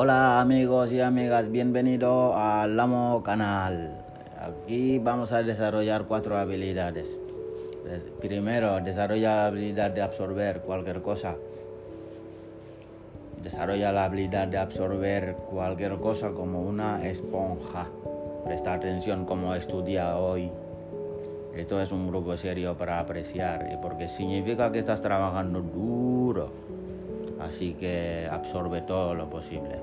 Hola amigos y amigas, bienvenido al Lamo Canal. Aquí vamos a desarrollar cuatro habilidades. Des- Primero, desarrolla la habilidad de absorber cualquier cosa. Desarrolla la habilidad de absorber cualquier cosa como una esponja. Presta atención como estudia hoy. Esto es un grupo serio para apreciar y porque significa que estás trabajando duro. Así que absorbe todo lo posible.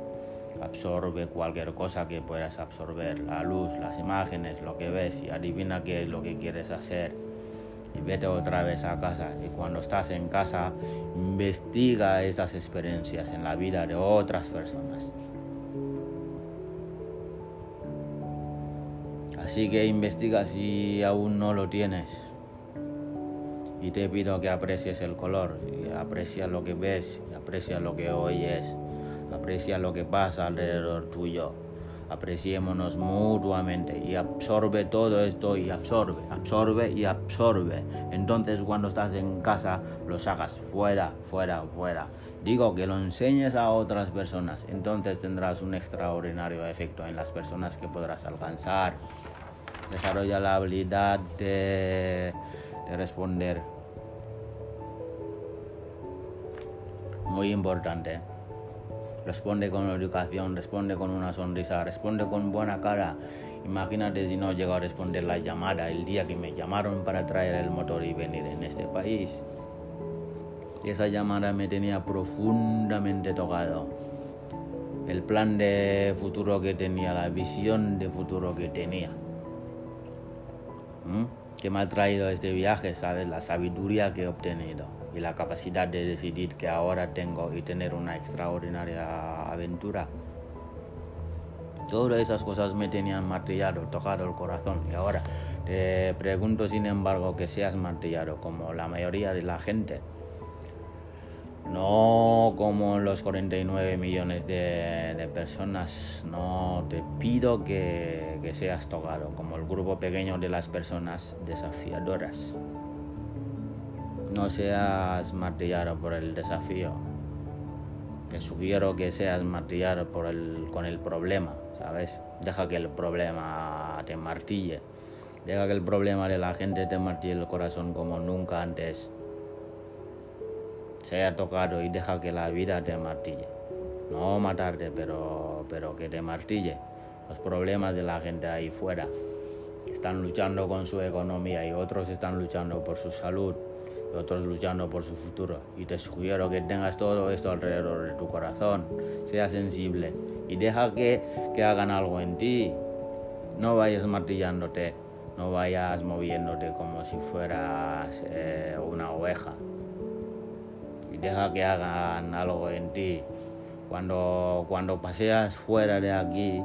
Absorbe cualquier cosa que puedas absorber, la luz, las imágenes, lo que ves y adivina qué es lo que quieres hacer. Y vete otra vez a casa. Y cuando estás en casa, investiga estas experiencias en la vida de otras personas. Así que investiga si aún no lo tienes. Y te pido que aprecies el color, y aprecia lo que ves, y aprecia lo que oyes, aprecia lo que pasa alrededor tuyo. Apreciémonos mutuamente y absorbe todo esto y absorbe, absorbe y absorbe. Entonces cuando estás en casa lo sacas fuera, fuera, fuera. Digo que lo enseñes a otras personas, entonces tendrás un extraordinario efecto en las personas que podrás alcanzar. Desarrolla la habilidad de, de responder. Muy importante. Responde con educación, responde con una sonrisa, responde con buena cara. Imagínate si no llego a responder la llamada el día que me llamaron para traer el motor y venir en este país. Esa llamada me tenía profundamente tocado. El plan de futuro que tenía, la visión de futuro que tenía. ¿Mm? Que me ha traído este viaje, ¿sabes? La sabiduría que he obtenido y la capacidad de decidir que ahora tengo y tener una extraordinaria aventura. Todas esas cosas me tenían martillado, tocado el corazón. Y ahora te pregunto, sin embargo, que seas martillado como la mayoría de la gente. No como los 49 millones de, personas. No, te pido que, que seas tocado como el grupo pequeño de las personas desafiadoras. No seas martillado por el desafío. Te sugiero que seas martillado por el, con el problema, ¿sabes? Deja que el problema te martille. Deja que el problema de la gente te martille el corazón como nunca antes se haya tocado y deja que la vida te martille. No matarte, pero, pero que te martille. Los problemas de la gente ahí fuera. Están luchando con su economía y otros están luchando por su salud y otros luchando por su futuro. Y te sugiero que tengas todo esto alrededor de tu corazón. Sea sensible y deja que, que hagan algo en ti. No vayas martillándote, no vayas moviéndote como si fueras eh, una oveja deja que hagan algo en ti. Cuando, cuando paseas fuera de aquí,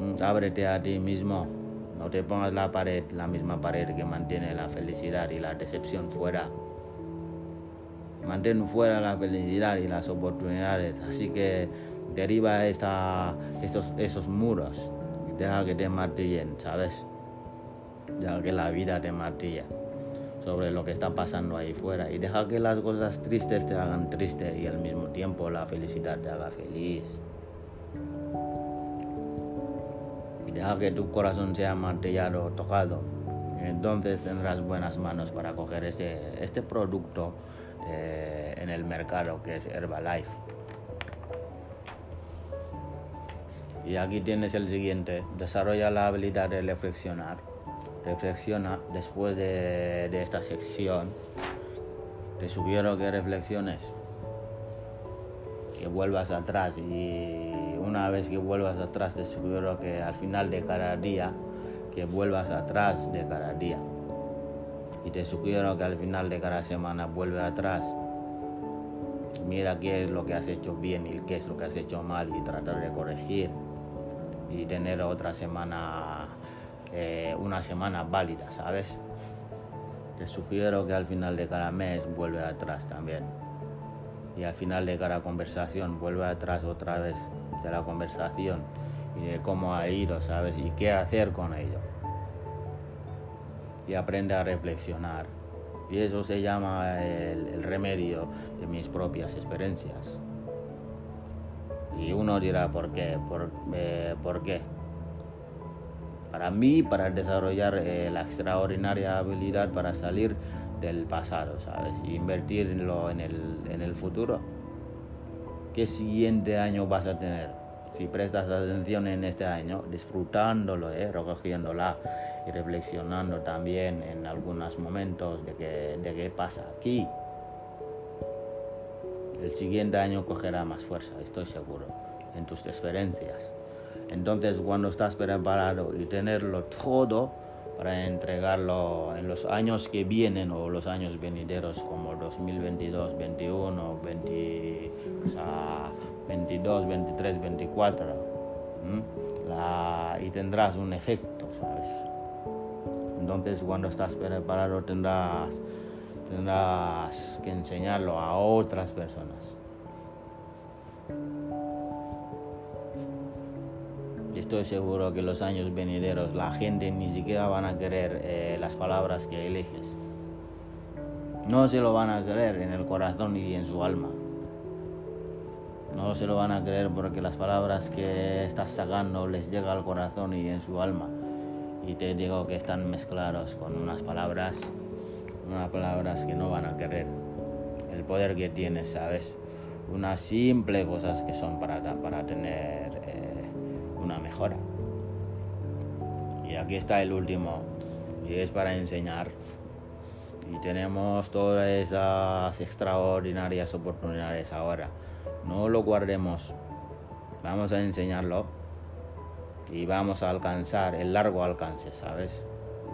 mm, ábrete a ti mismo. No te pongas la pared, la misma pared que mantiene la felicidad y la decepción fuera. Mantén fuera la felicidad y las oportunidades. Así que deriva estos, esos muros deja que te martillen, ¿sabes? Deja que la vida te martille sobre lo que está pasando ahí fuera y deja que las cosas tristes te hagan triste y al mismo tiempo la felicidad te haga feliz. Deja que tu corazón sea martillado, tocado. Entonces tendrás buenas manos para coger este, este producto eh, en el mercado que es Herbalife. Y aquí tienes el siguiente. Desarrolla la habilidad de reflexionar reflexiona después de, de, esta sección. Te sugiero que reflexiones, que vuelvas atrás y una vez que vuelvas atrás te sugiero que al final de cada día, que vuelvas atrás de cada día. Y te sugiero que al final de cada semana vuelve atrás. Mira qué es lo que has hecho bien y qué es lo que has hecho mal y tratar de corregir y tener otra semana eh, una semana válida, ¿sabes? Te sugiero que al final de cada mes vuelve atrás también. Y al final de cada conversación vuelve atrás otra vez de la conversación y de cómo ha ido, ¿sabes? Y qué hacer con ello. Y aprende a reflexionar. Y eso se llama el, remedio de mis propias experiencias. Y Y uno dirá, ¿por qué? ¿Por, eh, ¿por qué? Para mí, para desarrollar eh, la extraordinaria habilidad para salir del pasado, ¿sabes? Y invertirlo en el, en el futuro. ¿Qué siguiente año vas a tener? Si prestas atención en este año, disfrutándolo, ¿eh? recogiéndola y reflexionando también en algunos momentos de, que, de qué pasa aquí. El siguiente año cogerá más fuerza, estoy seguro, en tus experiencias. Entonces, cuando estás preparado y tenerlo todo para entregarlo en los años que vienen o los años venideros como 2022, 21, 20, o sea, 22, 23, 24, y tendrás un efecto, ¿sabes? Entonces, cuando estás preparado tendrás, tendrás que enseñarlo a otras personas. Estoy seguro que los años venideros la gente ni siquiera van a querer eh, las palabras que eliges. No se lo van a creer en el corazón y en su alma. No se lo van a creer porque las palabras que estás sacando les llega al corazón y en su alma. Y te digo que están mezclados con unas palabras, unas palabras que no van a querer. El poder que tienes, ¿sabes? Unas simples cosas que son para, para tener eh, una mejora. Y aquí está el último, y es para enseñar. Y tenemos todas esas extraordinarias oportunidades ahora. No lo guardemos, vamos a enseñarlo y vamos a alcanzar el largo alcance, ¿sabes?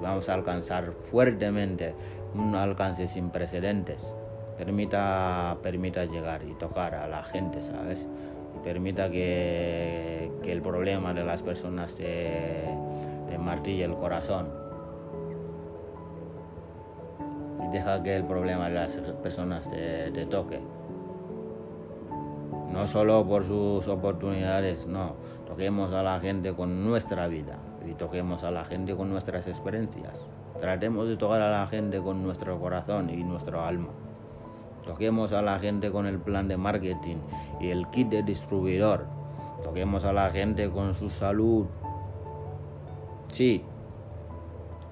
Vamos a alcanzar fuertemente un alcance sin precedentes. Permita, permita llegar y tocar a la gente, ¿sabes? Permita que, el problema de las personas te, martille el corazón. Y deja que el problema de las personas te, te toque. No solo por sus oportunidades, no. Toquemos a la gente con nuestra vida y toquemos a la gente con nuestras experiencias. Tratemos de tocar a la gente con nuestro corazón y nuestro alma. Toquemos a la gente con el plan de marketing y el kit de distribuidor. Toquemos a la gente con su salud. Sí,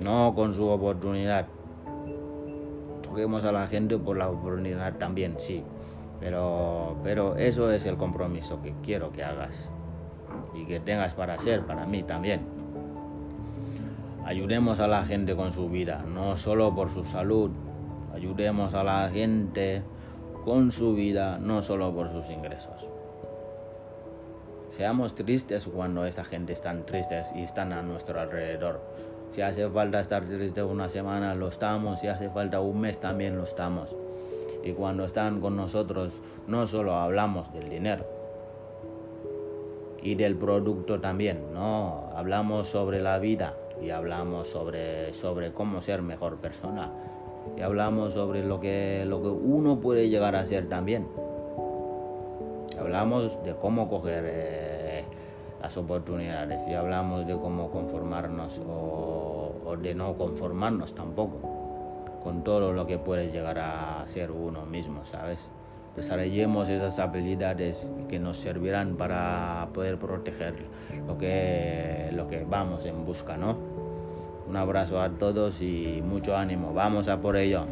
no con su oportunidad. Toquemos a la gente por la oportunidad también, sí. Pero, pero eso es el compromiso que quiero que hagas y que tengas para hacer, para mí también. Ayudemos a la gente con su vida, no solo por su salud, Ayudemos a la gente con su vida, no solo por sus ingresos. Seamos tristes cuando esta gente están tristes y están a nuestro alrededor. Si hace falta estar triste una semana, lo estamos. Si hace falta un mes, también lo estamos. Y cuando están con nosotros, no solo hablamos del dinero y del producto también, no, hablamos sobre la vida y hablamos sobre, sobre cómo ser mejor persona y hablamos sobre lo que, lo que uno puede llegar a ser también. Hablamos de cómo coger eh, las oportunidades y hablamos de cómo conformarnos o, de no conformarnos tampoco con todo lo que puede llegar a ser uno mismo, ¿sabes? Desarrollemos esas habilidades que nos servirán para poder proteger lo que, lo que vamos en busca, ¿no? Un abrazo a todos y mucho ánimo. Vamos a por ello.